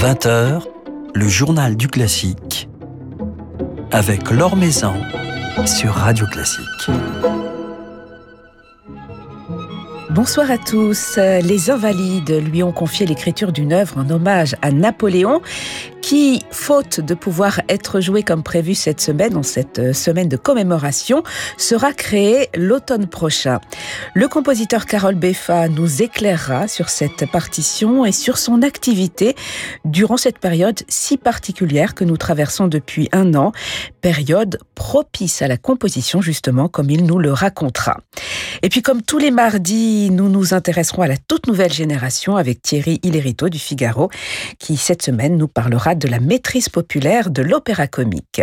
20h, le journal du classique avec Laure Maison sur Radio Classique. Bonsoir à tous. Les Invalides lui ont confié l'écriture d'une œuvre en hommage à Napoléon qui, faute de pouvoir être joué comme prévu cette semaine, en cette euh, semaine de commémoration, sera créé l'automne prochain. Le compositeur Carole Beffa nous éclairera sur cette partition et sur son activité durant cette période si particulière que nous traversons depuis un an, période propice à la composition justement, comme il nous le racontera. Et puis comme tous les mardis, nous nous intéresserons à la toute nouvelle génération avec Thierry Hillerito du Figaro, qui cette semaine nous parlera de la maîtrise populaire de l'opéra comique.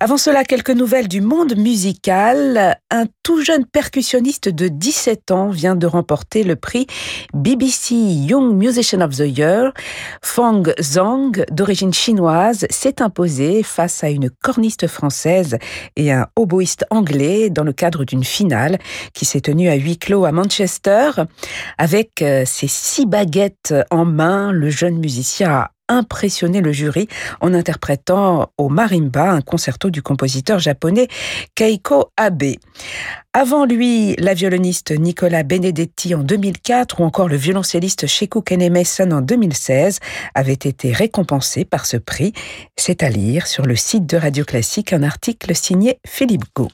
Avant cela, quelques nouvelles du monde musical. Un tout jeune percussionniste de 17 ans vient de remporter le prix BBC Young Musician of the Year. Fang Zhang, d'origine chinoise, s'est imposé face à une corniste française et un oboïste anglais dans le cadre d'une finale qui s'est tenue à huis clos à Manchester. Avec euh, ses six baguettes en main, le jeune musicien a impressionné le jury en interprétant au marimba un concerto du compositeur japonais Keiko Abe. Avant lui, la violoniste Nicola Benedetti en 2004 ou encore le violoncelliste Sheku Kenemeson en 2016 avaient été récompensés par ce prix. C'est à lire sur le site de Radio Classique un article signé Philippe Gau.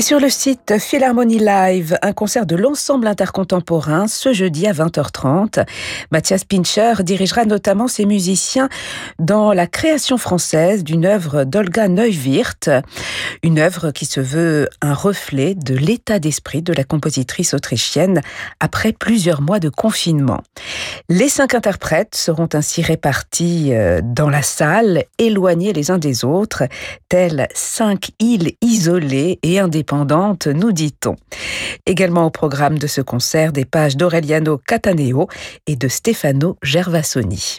Et sur le site Philharmonie Live, un concert de l'ensemble intercontemporain ce jeudi à 20h30. Mathias Pincher dirigera notamment ses musiciens dans la création française d'une œuvre d'Olga Neuwirth, une œuvre qui se veut un reflet de l'état d'esprit de la compositrice autrichienne après plusieurs mois de confinement. Les cinq interprètes seront ainsi répartis euh, dans la salle, éloignés les uns des autres, tels cinq îles isolées et indépendantes nous dit-on. Également au programme de ce concert, des pages d'Aureliano Cataneo et de Stefano Gervasoni.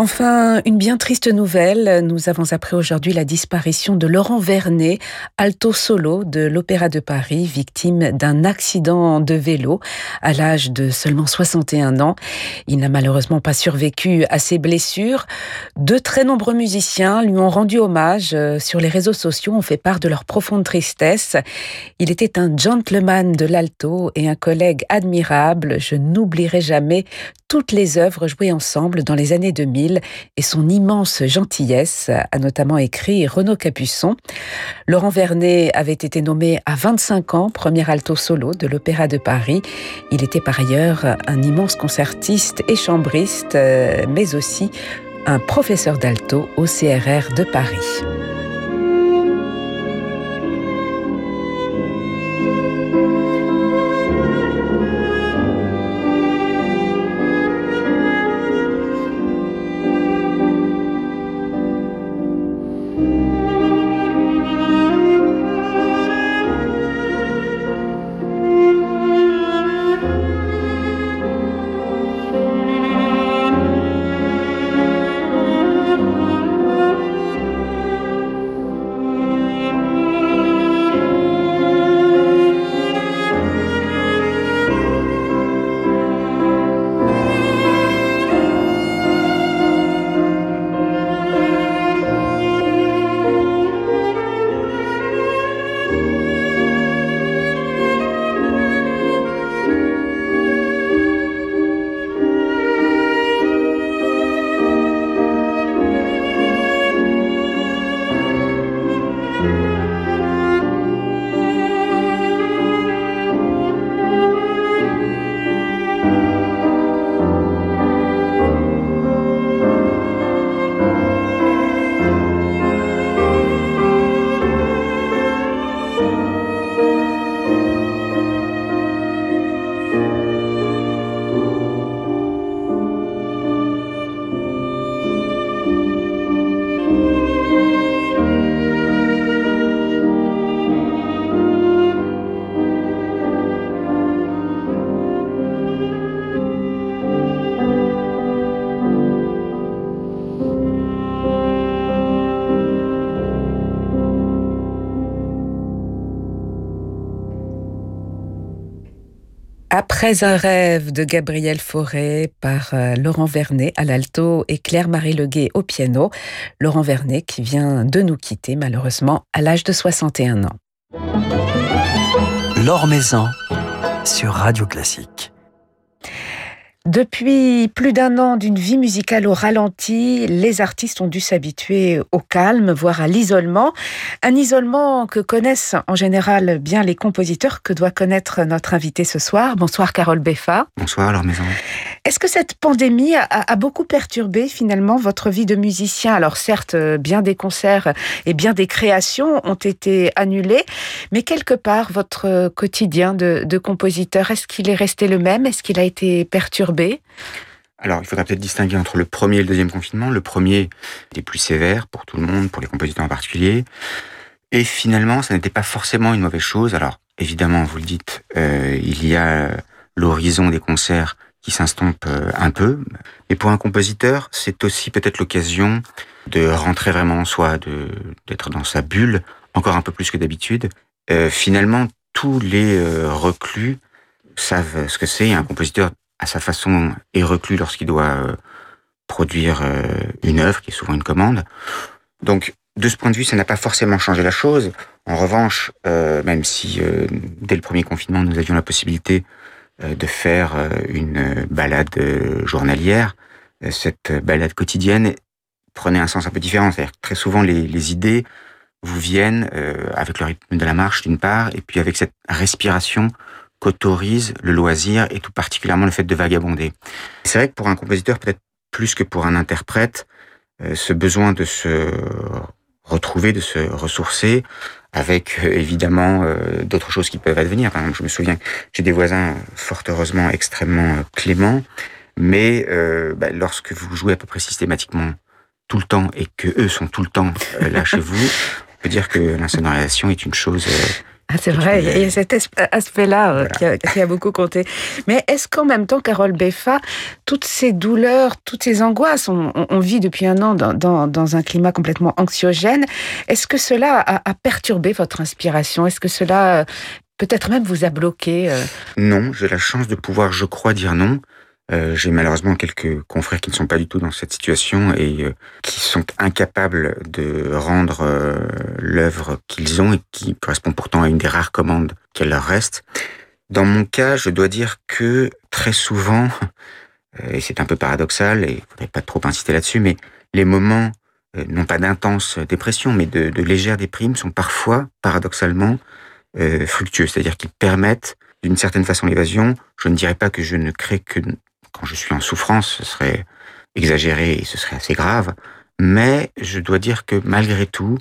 Enfin, une bien triste nouvelle. Nous avons appris aujourd'hui la disparition de Laurent Vernet, alto solo de l'Opéra de Paris, victime d'un accident de vélo à l'âge de seulement 61 ans. Il n'a malheureusement pas survécu à ses blessures. De très nombreux musiciens lui ont rendu hommage sur les réseaux sociaux, ont fait part de leur profonde tristesse. Il était un gentleman de l'alto et un collègue admirable. Je n'oublierai jamais toutes les œuvres jouées ensemble dans les années 2000 et son immense gentillesse, a notamment écrit Renaud Capuçon. Laurent Vernet avait été nommé à 25 ans premier alto solo de l'Opéra de Paris. Il était par ailleurs un immense concertiste et chambriste, euh, mais aussi un professeur d'alto au CRR de Paris. Après un rêve de Gabriel Fauré par euh, Laurent Vernet à l'alto et Claire-Marie Leguet au piano. Laurent Vernet qui vient de nous quitter malheureusement à l'âge de 61 ans. L'Or Maison sur Radio Classique. Depuis plus d'un an d'une vie musicale au ralenti, les artistes ont dû s'habituer au calme, voire à l'isolement. Un isolement que connaissent en général bien les compositeurs que doit connaître notre invité ce soir. Bonsoir Carole Beffa. Bonsoir alors maison. Est-ce que cette pandémie a, a, beaucoup perturbé finalement votre vie de musicien? Alors certes, bien des concerts et bien des créations ont été annulés, mais quelque part votre quotidien de, de compositeur, est-ce qu'il est resté le même? Est-ce qu'il a été perturbé? Alors, il faudra peut-être distinguer entre le premier et le deuxième confinement. Le premier était plus sévère pour tout le monde, pour les compositeurs en particulier. Et finalement, ça n'était pas forcément une mauvaise chose. Alors, évidemment, vous le dites, euh, il y a l'horizon des concerts qui s'estompe euh, un peu. Mais pour un compositeur, c'est aussi peut-être l'occasion de rentrer vraiment en soi, d'être dans sa bulle, encore un peu plus que d'habitude. Euh, finalement, tous les reclus savent ce que c'est. Un compositeur à sa façon est reclus lorsqu'il doit euh, produire euh, une œuvre, qui est souvent une commande. Donc, de ce point de vue, ça n'a pas forcément changé la chose. En revanche, euh, même si euh, dès le premier confinement, nous avions la possibilité euh, de faire une balade journalière, cette balade quotidienne prenait un sens un peu différent. C'est-à-dire que très souvent, les, les idées vous viennent avec le rythme de la marche, d'une part, et puis avec cette respiration qu'autorise le loisir et tout particulièrement le fait de vagabonder. C'est vrai que pour un compositeur, peut-être plus que pour un interprète, euh, ce besoin de se retrouver, de se ressourcer, avec euh, évidemment euh, d'autres choses qui peuvent advenir. Je me souviens j'ai des voisins fort heureusement extrêmement cléments, mais bah, lorsque vous jouez à peu près systématiquement tout le temps et que eux sont tout le temps là chez vous, on peut dire que l'insonorisation est une chose ah, c'est vrai, il y a cet aspect-là voilà. qui, a, qui, a, beaucoup compté. Mais est-ce qu'en même temps, Carole Beffa, toutes ces douleurs, toutes ces angoisses, on, on vit depuis un an dans, dans, dans, un climat complètement anxiogène, est-ce que cela a, a, perturbé votre inspiration? Est-ce que cela peut-être même vous a bloqué euh? Non, j'ai la chance de pouvoir, je crois, dire non. Euh, j'ai malheureusement quelques confrères qui ne sont pas du tout dans cette situation et euh, qui sont incapables de rendre euh, l'œuvre qu'ils ont et qui correspond pourtant à une des rares commandes qu'elle leur reste. Dans mon cas, je dois dire que très souvent, euh, et c'est un peu paradoxal et il faudrait pas trop insister là-dessus, mais les moments euh, non pas d'intense dépression, mais de, de légère déprime sont parfois, paradoxalement, fructueux, c'est-à-dire qu'ils permettent d'une certaine façon l'évasion. Je ne dirais pas que je ne crée que quand je suis en souffrance, ce serait exagéré et ce serait assez grave. Mais je dois dire que malgré tout,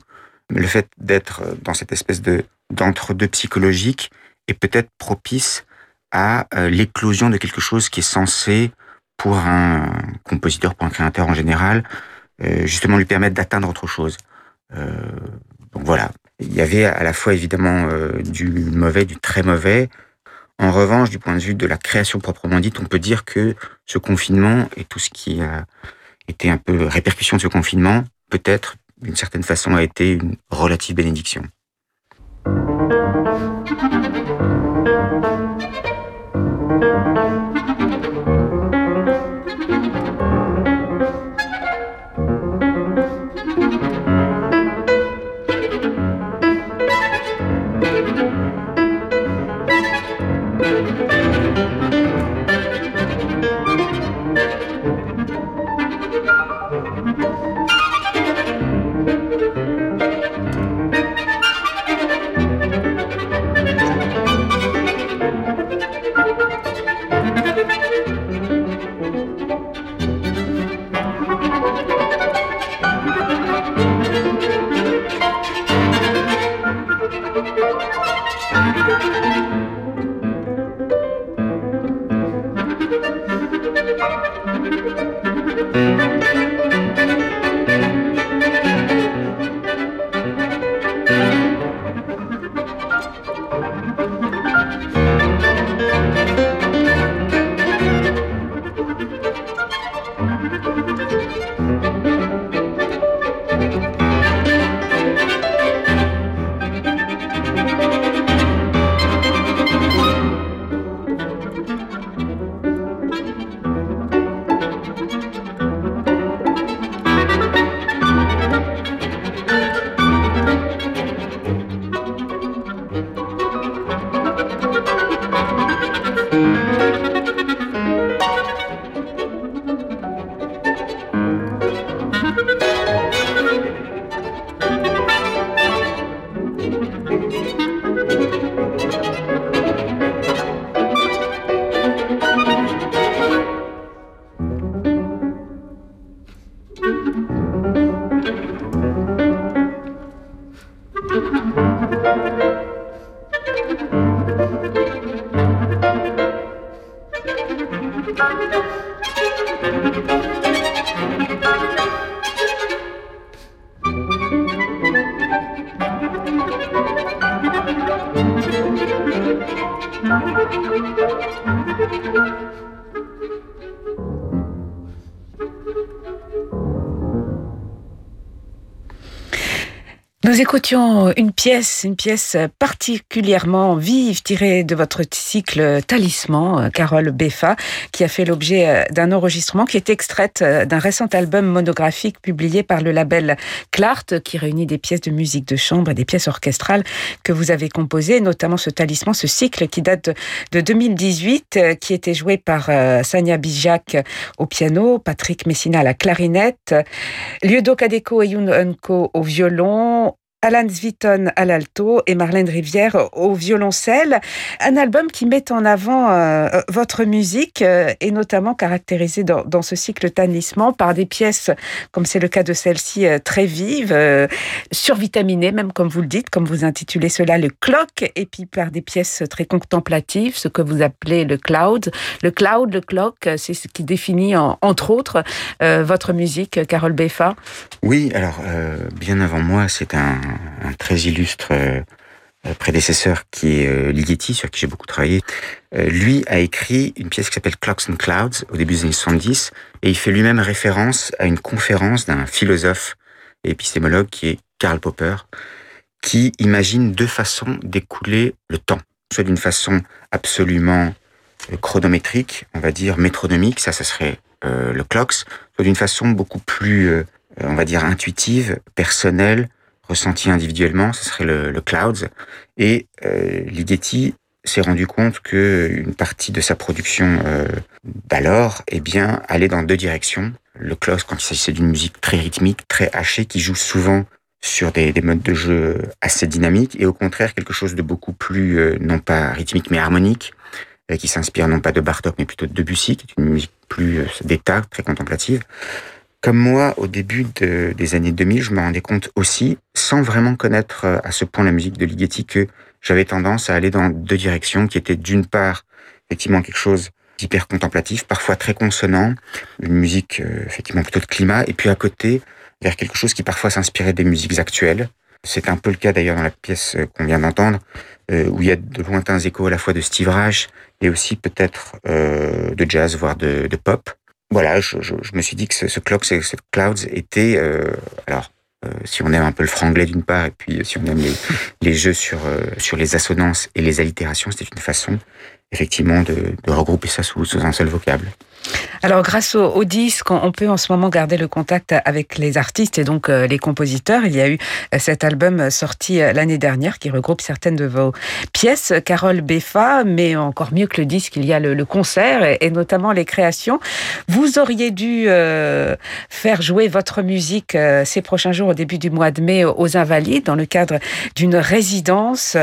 le fait d'être dans cette espèce de d'entre-deux psychologique est peut-être propice à euh, l'éclosion de quelque chose qui est censé, pour un compositeur, pour un créateur en général, euh, justement lui permettre d'atteindre autre chose. Euh, donc voilà, il y avait à la fois évidemment du mauvais, du très mauvais, en revanche, du point de vue de la création proprement dite, on peut dire que ce confinement et tout ce qui a été un peu répercussion de ce confinement, peut-être d'une certaine façon a été une relative bénédiction. Nous écoutions une pièce, une pièce particulièrement vive tirée de votre cycle Talisman, Carole Beffa, qui a fait l'objet euh, d'un enregistrement qui est extraite euh, d'un récent album monographique publié par le label Clart, qui réunit des pièces de musique de chambre et des pièces orchestrales que vous avez composées, notamment ce Talisman, ce cycle qui date de 2018, euh, qui était joué par Sanya Bijak au piano, Patrick Messina à la clarinette, Liudo Kadeko et Yun Unko au violon, Alan Sviton à l'alto et Marlène Rivière au violoncelle. Un album qui met en avant euh, votre musique euh, et notamment caractérisé dans, ce cycle tannissement par des pièces, comme c'est le cas de celle-ci, euh, très vives, survitaminées même comme vous le dites, comme vous intitulez cela le clock, et puis par des pièces très contemplatives, ce que vous appelez le cloud. Le cloud, le clock, c'est ce qui définit entre autres votre musique, Carole Beffa. Oui, alors bien avant moi, c'est un un très illustre euh, prédécesseur qui est euh, Ligeti, sur qui j'ai beaucoup travaillé, euh, lui a écrit une pièce qui s'appelle Clocks and Clouds au début des années 70 et il fait lui-même référence à une conférence d'un philosophe et épistémologue qui est Karl Popper qui imagine deux façons d'écouler le temps, soit d'une façon absolument chronométrique, on va dire métronomique, ça, ça serait le clocks, soit d'une façon beaucoup plus, on va dire, intuitive, personnelle, ressenti individuellement, ce serait le, Clouds. Et euh, Ligeti s'est rendu compte que une partie de sa production euh, d'alors, eh bien, allait dans deux directions. Le Clouds, quand il s'agissait d'une musique très rythmique, très hachée, qui joue souvent sur des, des, modes de jeu assez dynamiques, et au contraire quelque chose de beaucoup plus, euh, non pas rythmique, mais harmonique, qui s'inspire non pas de Bartok, mais plutôt de Debussy, qui est une musique plus d'état, très contemplative. Comme moi, au début des années 2000, je me rendais compte aussi, sans vraiment connaître euh, à ce point la musique de Ligeti, que j'avais tendance à aller dans deux directions, qui étaient d'une part, effectivement, quelque chose d'hyper contemplatif, parfois très consonant, une musique euh, effectivement plutôt de climat, et puis à côté, vers quelque chose qui parfois s'inspirait des musiques actuelles. C'est un peu le cas d'ailleurs dans la pièce euh, qu'on vient d'entendre, où il y a de lointains échos à la fois de Steve Reich et aussi peut-être de jazz, voire de pop voilà, je, je, je, me suis dit que ce, ce Clocks ce Clouds était, euh, alors, euh, si on aime un peu le franglais d'une part, et puis si on aime les, les jeux sur, euh, sur les assonances et les allitérations, c'était une façon, effectivement, de, de regrouper ça sous, sous un seul vocable. Alors, grâce au, disque, on peut en ce moment garder le contact avec les artistes et donc euh, les compositeurs. Il y a eu euh, cet album sorti euh, l'année dernière qui regroupe certaines de vos pièces, Carole Beffa, mais encore mieux que le disque, il y a le, concert et, notamment les créations. Vous auriez dû faire jouer votre musique ces prochains jours au début du mois de mai aux Invalides dans le cadre d'une résidence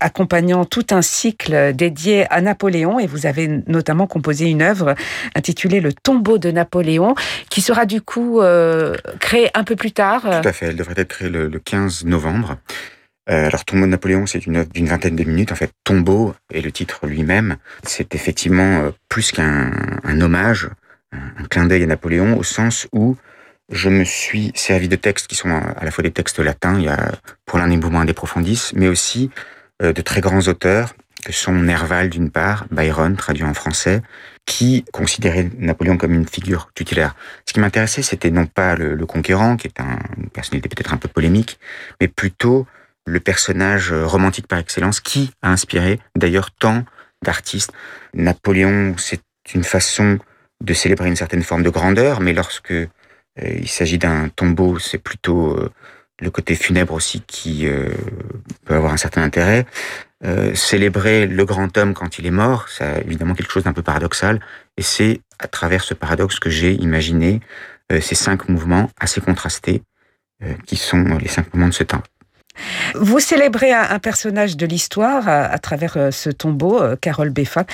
accompagnant tout un cycle dédié à Napoléon et vous avez notamment composé une œuvre intitulée Le tombeau de Napoléon, qui sera du coup euh, créée un peu plus tard. Tout à fait, elle devrait être créée le, le 15 novembre. Euh, alors, Tombeau de Napoléon, c'est une œuvre d'une vingtaine de minutes. En fait, Tombeau et le titre lui-même, c'est effectivement euh, plus qu'un un hommage, un, clin d'œil à Napoléon, au sens où je me suis servi de textes qui sont à la fois des textes latins, il y a pour l'un des mouvements un des profondis, mais aussi de très grands auteurs, que sont Nerval d'une part, Byron, traduit en français, qui considérait Napoléon comme une figure tutélaire. Ce qui m'intéressait, c'était non pas le, conquérant, qui est un, une personnalité peut-être un peu polémique, mais plutôt le personnage romantique par excellence qui a inspiré d'ailleurs tant d'artistes. Napoléon, c'est une façon de célébrer une certaine forme de grandeur, mais lorsque euh, il s'agit d'un tombeau, c'est plutôt euh, le côté funèbre aussi qui euh, peut avoir un certain intérêt. Euh, célébrer le grand homme quand il est mort, c'est évidemment quelque chose d'un peu paradoxal, et c'est à travers ce paradoxe que j'ai imaginé euh, ces cinq mouvements assez contrastés, euh, qui sont les cinq mouvements de ce temps. Vous célébrez un, personnage de l'histoire à, travers ce tombeau, Carole Beffa.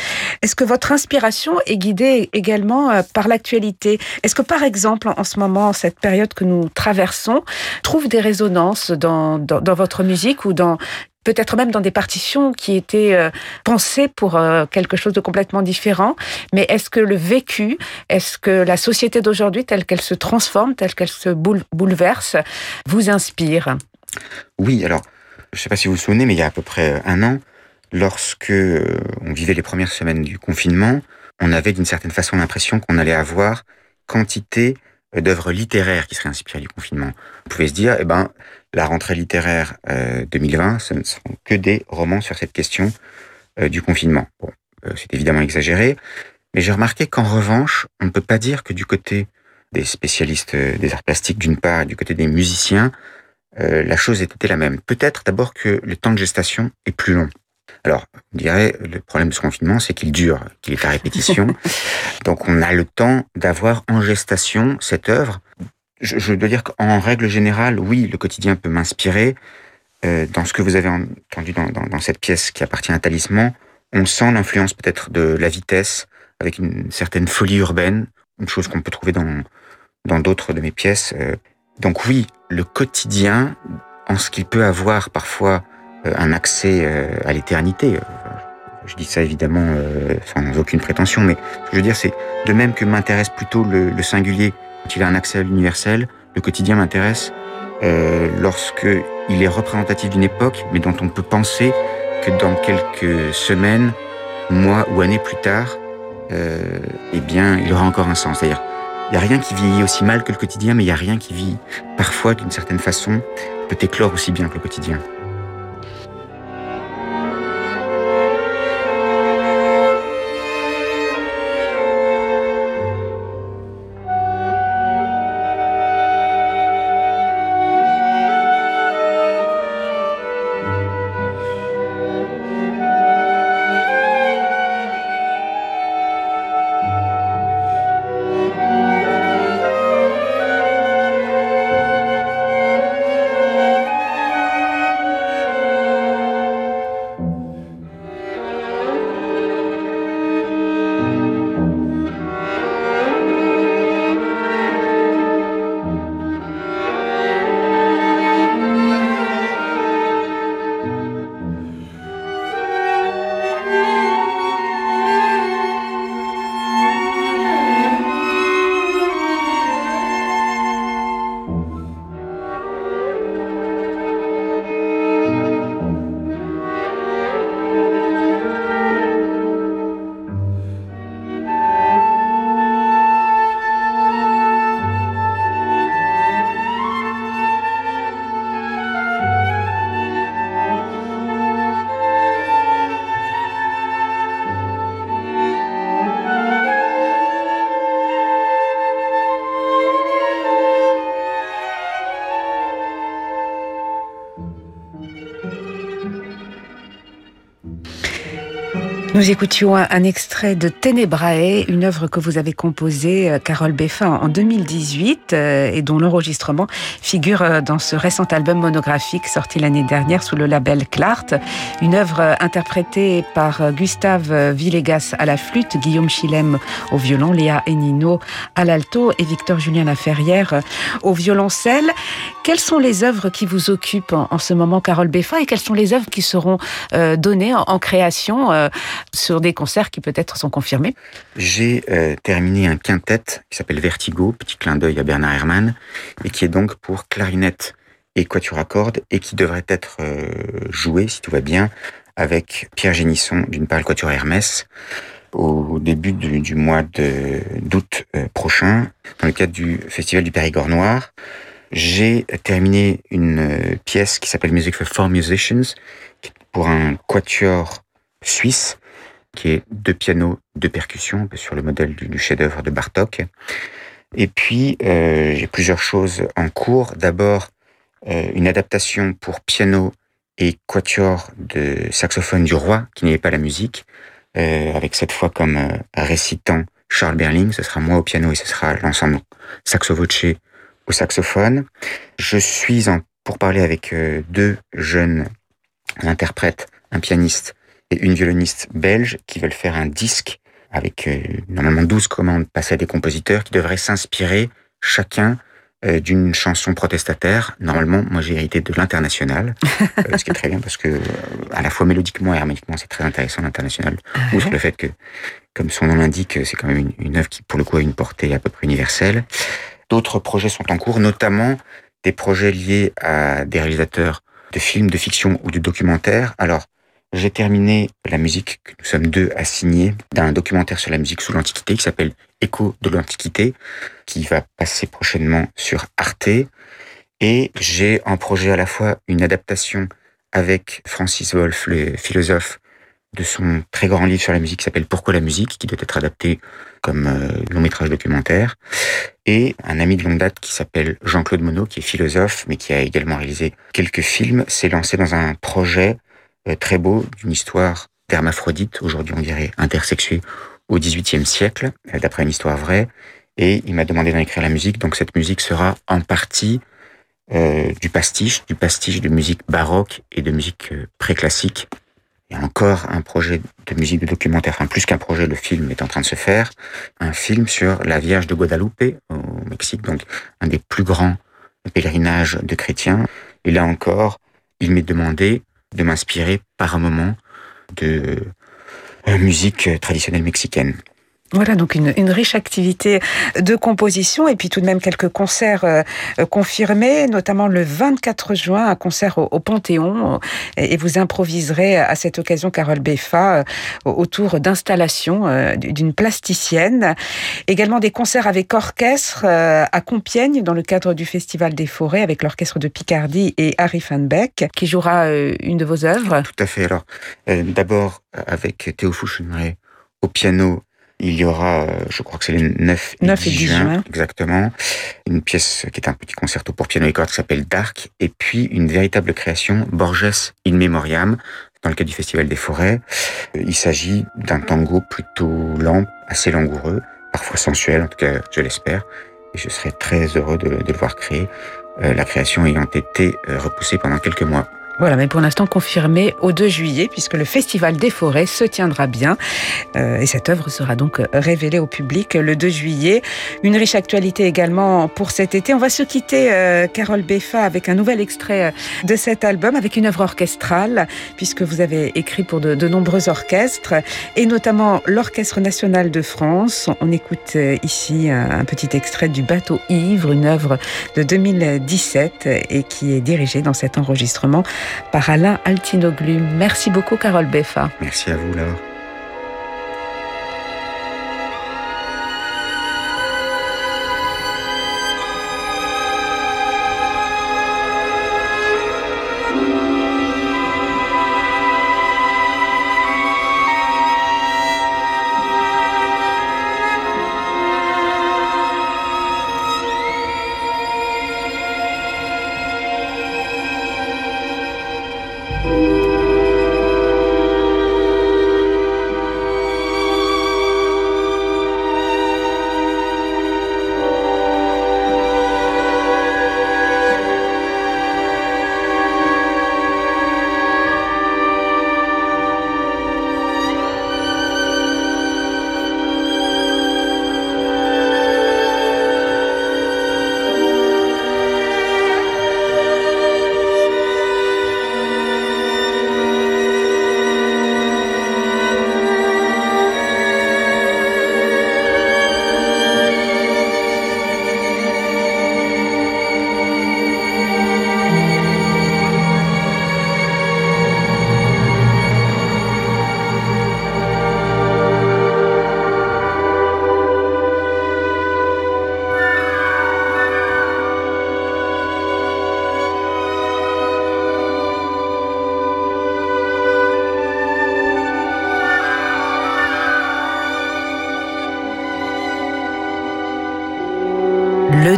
Est-ce que votre inspiration est guidée également par l'actualité? Est-ce que, par exemple, en ce moment, cette période que nous traversons, trouve des résonances dans votre musique ou dans peut-être même dans des partitions qui étaient euh, pensées pour euh, quelque chose de complètement différent. Mais est-ce que le vécu, est-ce que la société d'aujourd'hui, telle qu'elle se transforme, telle qu'elle se bouleverse, vous inspire? Oui, alors, je ne sais pas si vous vous souvenez, mais il y a à peu près un an, lorsque on vivait les premières semaines du confinement, on avait d'une certaine façon l'impression qu'on allait avoir quantité d'œuvres littéraires qui seraient inspirées du confinement. On pouvait se dire, eh ben, la rentrée littéraire 2020, euh, ce ne seront que des romans sur cette question euh, du confinement. Bon, euh, c'est évidemment exagéré, mais j'ai remarqué qu'en revanche, on ne peut pas dire que du côté des spécialistes des arts plastiques d'une part et du côté des musiciens, la chose ait été la même. Peut-être d'abord que le temps de gestation est plus long. Alors, on dirait, le problème de ce confinement, c'est qu'il dure, qu'il est à répétition. Donc, on a le temps d'avoir en gestation cette œuvre. Je, dois dire qu'en règle générale, oui, le quotidien peut m'inspirer. Euh, dans ce que vous avez entendu dans, cette pièce qui appartient à Talisman, on sent l'influence peut-être de la vitesse, avec une certaine folie urbaine, une chose qu'on peut trouver dans dans d'autres de mes pièces. Euh. donc oui, le quotidien, en ce qu'il peut avoir parfois euh, un accès euh, à l'éternité. Euh, je dis ça évidemment sans aucune prétention, mais ce que je veux dire, c'est de même que m'intéresse plutôt le, singulier quand il a un accès à l'universel, le quotidien m'intéresse euh, lorsque il est représentatif d'une époque, mais dont on peut penser que dans quelques semaines, mois ou années plus tard, euh, eh bien, il aura encore un sens. C'est-à-dire, il n'y a rien qui vieillit aussi mal que le quotidien, mais il n'y a rien qui vit parfois d'une certaine façon, peut éclore aussi bien que le quotidien. Nous écoutions un, extrait de Ténébrae, une œuvre que vous avez composée, euh, Carole Beffin, en 2018 euh, et dont l'enregistrement figure euh, dans ce récent album monographique sorti l'année dernière sous le label Clart. Une œuvre interprétée par Gustave Villegas à la flûte, Guillaume Chilem au violon, Léa Enino à l'alto et Victor Julien Laferrière au violoncelle. Quelles sont les œuvres qui vous occupent en, ce moment, Carole Beffin, et quelles sont les œuvres qui seront données en, création sur des concerts qui peut-être sont confirmés J'ai euh, terminé un quintet qui s'appelle Vertigo, petit clin d'œil à Bernard Herrmann, et qui est donc pour clarinette et quatuor à cordes, et qui devrait être euh, joué, si tout va bien, avec Pierre Génisson d'une part le quatuor Hermès au début du, mois d'août euh, prochain, dans le cadre du Festival du Périgord Noir. J'ai terminé une pièce qui s'appelle Music for Four Musicians, pour un quatuor suisse qui est deux pianos, deux percussions, sur le modèle du, chef-d'œuvre de Bartok. Et puis, euh, j'ai plusieurs choses en cours. D'abord, euh, une adaptation pour piano et quatuor de saxophone du roi, qui n'est pas la musique, euh, avec cette fois comme récitant Charles Berling. Ce sera moi au piano et ce sera l'ensemble saxo voce au saxophone. Je suis en pour parler avec deux jeunes interprètes, un pianiste et une violoniste belge qui veulent faire un disque avec euh, normalement 12 commandes passées à des compositeurs qui devraient s'inspirer chacun euh, d'une chanson protestataire. Normalement, moi j'ai hérité de l'international, euh, ce qui est très bien parce que euh, à la fois mélodiquement et harmoniquement, c'est très intéressant l'international. Ah Outre le fait que, comme son nom l'indique, c'est quand même une, une œuvre qui, pour le coup, a une portée à peu près universelle. D'autres projets sont en cours, notamment des projets liés à des réalisateurs de films, de fiction ou de documentaires. Alors, j'ai terminé la musique que nous sommes deux à signer d'un documentaire sur la musique sous l'Antiquité qui s'appelle Écho de l'Antiquité, qui va passer prochainement sur Arte. Et j'ai en projet à la fois une adaptation avec Francis Wolff, le philosophe, de son très grand livre sur la musique qui s'appelle Pourquoi la musique, qui doit être adapté comme euh, long métrage documentaire, et un ami de longue date qui s'appelle Jean-Claude Monod, qui est philosophe, mais qui a également réalisé quelques films, s'est lancé dans un projet très beau d'une histoire d'hermaphrodite, aujourd'hui on dirait intersexuée, au XVIIIe siècle, euh, d'après une histoire vraie, et il m'a demandé d'en écrire la musique, donc cette musique sera en partie euh, du pastiche, du pastiche de musique baroque et de musique euh, préclassique. Il y a encore un projet de musique de documentaire, enfin plus qu'un projet, le film est en train de se faire, un film sur la Vierge de Guadalupe au Mexique, donc un des plus grands pèlerinages de chrétiens. Et là encore, il m'est demandé de m'inspirer par un moment de euh, musique traditionnelle mexicaine. Voilà, donc une, une, riche activité de composition et puis tout de même quelques concerts euh, confirmés, notamment le 24 juin, un concert au, Panthéon. Et, et, vous improviserez à cette occasion, Carole Beffa, euh, autour d'installations euh, d'une plasticienne. Également des concerts avec orchestre euh, à Compiègne, dans le cadre du Festival des Forêts, avec l'orchestre de Picardie et Harry Fanbeck, qui jouera euh, une de vos œuvres. Tout à fait. Alors, d'abord, avec Théo Fouchonneray au piano il y aura, je crois que c'est les 9 et 9 10, et 10 juin, juin, exactement, une pièce qui est un petit concerto pour piano et cordes qui s'appelle Dark, et puis une véritable création, Borges in Memoriam, dans le cadre du Festival des Forêts. Il s'agit d'un tango plutôt lent, assez langoureux, parfois sensuel, en tout cas je l'espère, et je serai très heureux de, de le voir créer, euh, la création ayant été euh, repoussée pendant quelques mois. Voilà, mais pour l'instant confirmé au 2 juillet, puisque le Festival des Forêts se tiendra bien. Euh, et cette œuvre sera donc révélée au public le 2 juillet. Une riche actualité également pour cet été. On va se quitter, euh, Carole Beffa, avec un nouvel extrait de cet album, avec une œuvre orchestrale, puisque vous avez écrit pour de, de nombreux orchestres, et notamment l'Orchestre national de France. On écoute ici un, un petit extrait du Bateau Ivre, une œuvre de 2017 et qui est dirigée dans cet enregistrement par Alain Altinoglu. Merci beaucoup, Carole Beffa. Merci à vous, Laure. Le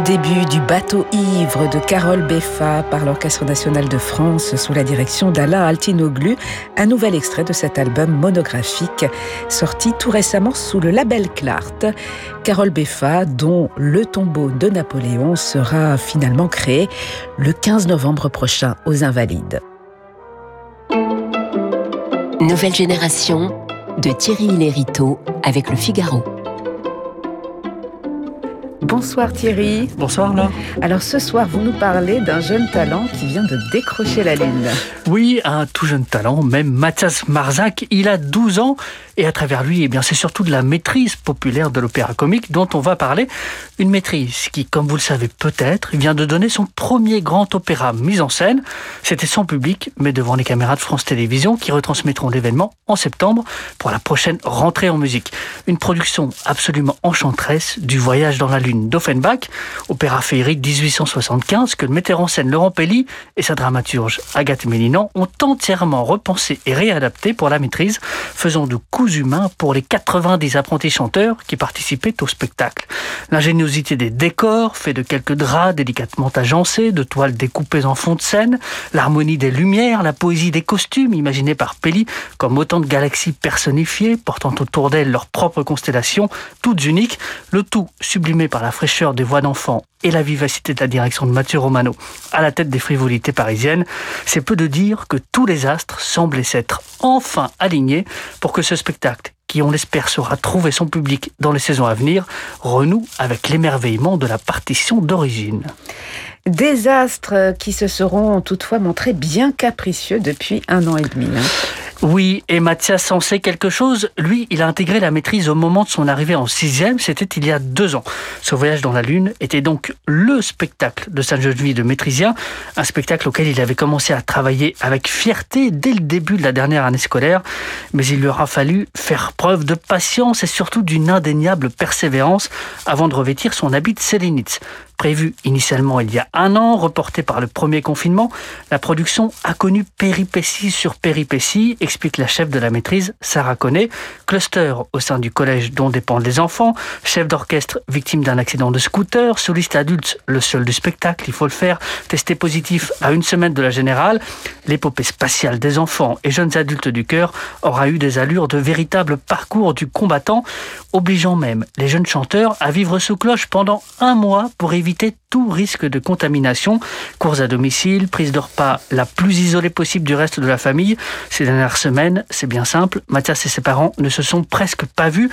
début du bateau ivre de Carole Beffa par l'Orchestre national de France sous la direction d'Alain Altinoglu, un nouvel extrait de cet album monographique sorti tout récemment sous le label Clart. Carole Beffa, dont le tombeau de Napoléon sera finalement créé le 15 novembre prochain aux Invalides. Nouvelle génération de Thierry Lériteau avec le Figaro. Bonsoir Thierry. Bonsoir Laure. Alors ce soir, vous nous parlez d'un jeune talent qui vient de décrocher la Lune. Oui, un tout jeune talent, même Mathias Marzak. Il a 12 ans et à travers lui, eh bien, c'est surtout de la maîtrise populaire de l'opéra comique dont on va parler. Une maîtrise qui, comme vous le savez peut-être, vient de donner son premier grand opéra mis en scène. C'était sans public, mais devant les caméras de France Télévisions qui retransmettront l'événement en septembre pour la prochaine rentrée en musique. Une production absolument enchanteresse du voyage dans la Lune d'Offenbach, opéra féerique 1875 que le metteur en scène Laurent Pelly et sa dramaturge Agathe Mélinan ont entièrement repensé et réadapté pour la maîtrise, faisant de coups humains pour les 90 apprentis chanteurs qui participaient au spectacle. Des décors, fait de quelques draps délicatement agencés, de toiles découpées en fond de scène, l'harmonie des lumières, la poésie des costumes imaginés par Pelli comme autant de galaxies personnifiées portant autour d'elles leur propre constellation, toutes uniques, le tout sublimé par la fraîcheur des voix d'enfants et la vivacité de la direction de Mathieu Romano à la tête des frivolités parisiennes, c'est peu de dire que tous les astres semblaient s'être enfin alignés pour que ce spectacle qui, on l'espère, saura trouver son public dans les saisons à venir, renoue avec l'émerveillement de la partition d'origine. Des astres qui se seront toutefois montrés bien capricieux depuis un an et demi. Hein. Oui, et Mathias en sait quelque chose. Lui, il a intégré la maîtrise au moment de son arrivée en sixième, c'était il y a deux ans. Ce voyage dans la Lune était donc le spectacle de sa jeune vie de maîtrisien, un spectacle auquel il avait commencé à travailler avec fierté dès le début de la dernière année scolaire, mais il lui aura fallu faire preuve de patience et surtout d'une indéniable persévérance avant de revêtir son habit de sélénite. Prévu initialement il y a un an, reporté par le premier confinement, la production a connu péripéties sur péripéties, explique la chef de la maîtrise, Sarah Connet, cluster au sein du collège dont dépendent les enfants, chef d'orchestre victime d'un accident de scooter, soliste adulte, le seul du spectacle, il faut le faire, testé positif à une semaine de la générale, l'épopée spatiale des enfants et jeunes adultes du cœur aura eu des allures de véritable parcours du combattant, obligeant même les jeunes chanteurs à vivre sous cloche pendant un mois pour éviter activité tout risque de contamination. Cours à domicile, prise de repas la plus isolée possible du reste de la famille. Ces dernières semaines, c'est bien simple, Mathias et ses parents ne se sont presque pas vus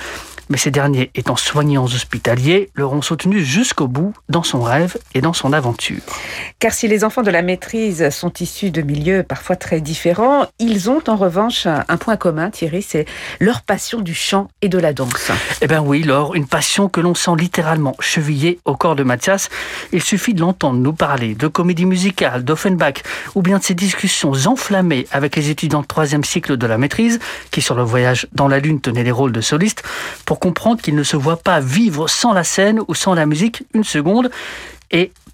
mais ces derniers, étant soignants hospitaliers, l'auront soutenu jusqu'au bout dans son rêve et dans son aventure. Car si les enfants de la maîtrise sont issus de milieux parfois très différents, ils ont en revanche un point commun, Thierry, c'est leur passion du chant et de la danse. Eh bien oui, Laure, une passion que l'on sent littéralement chevillée au corps de Mathias. Il suffit de l'entendre nous parler de comédie musicale, d'Offenbach, ou bien de ses discussions enflammées avec les étudiants de troisième cycle de la maîtrise, qui sur le voyage dans la Lune tenaient les rôles de solistes, pour comprendre qu'il ne se voit pas vivre sans la scène ou sans la musique une seconde.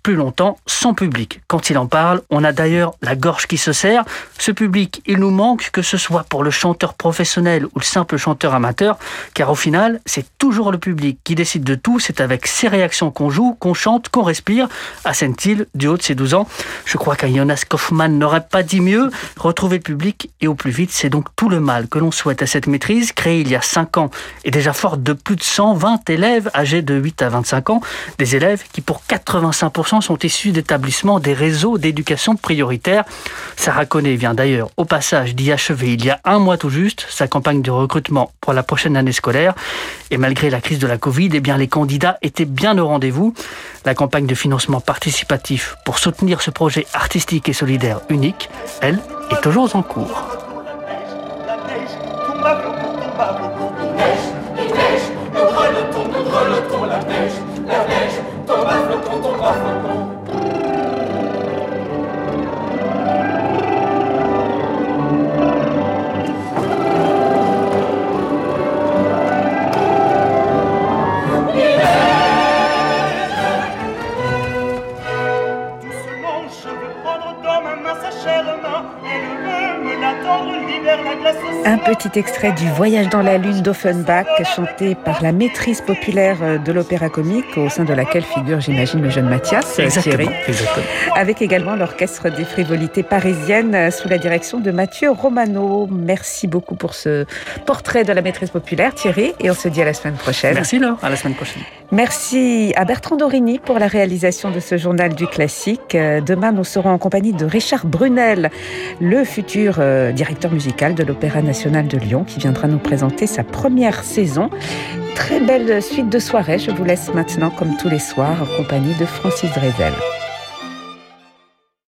Plus longtemps sans public. Quand il en parle, on a d'ailleurs la gorge qui se serre. Ce public, il nous manque, que ce soit pour le chanteur professionnel ou le simple chanteur amateur, car au final, c'est toujours le public qui décide de tout. C'est avec ses réactions qu'on joue, qu'on chante, qu'on respire. Assène-t-il du haut de ses 12 ans Je crois qu'un Jonas Kaufmann n'aurait pas dit mieux. Retrouver le public et au plus vite, c'est donc tout le mal que l'on souhaite à cette maîtrise, créée il y a 5 ans et déjà forte de plus de 120 élèves âgés de 8 à 25 ans. Des élèves qui, pour 85%, sont issus d'établissements des réseaux d'éducation prioritaire. Sarah Connet vient d'ailleurs au passage d'y achever il y a un mois tout juste sa campagne de recrutement pour la prochaine année scolaire. Et malgré la crise de la Covid, eh bien, les candidats étaient bien au rendez-vous. La campagne de financement participatif pour soutenir ce projet artistique et solidaire unique, elle, est toujours en cours. Petit extrait du Voyage dans la Lune d'Offenbach, chanté par la maîtrise populaire de l'opéra comique, au sein de laquelle figure, j'imagine, le jeune Mathias Thierry, avec également l'orchestre des frivolités parisiennes sous la direction de Mathieu Romano. Merci beaucoup pour ce portrait de la maîtrise populaire, Thierry, et on se dit à la semaine prochaine. Merci Laure, à la semaine prochaine. Merci à Bertrand Dorini pour la réalisation de ce journal du classique. Demain, nous serons en compagnie de Richard Brunel, le futur euh, directeur musical de l'Opéra national Lyon, qui viendra nous présenter sa première saison très belle suite de soirée. Je vous laisse maintenant, comme tous les soirs, en compagnie de Francis Drezel.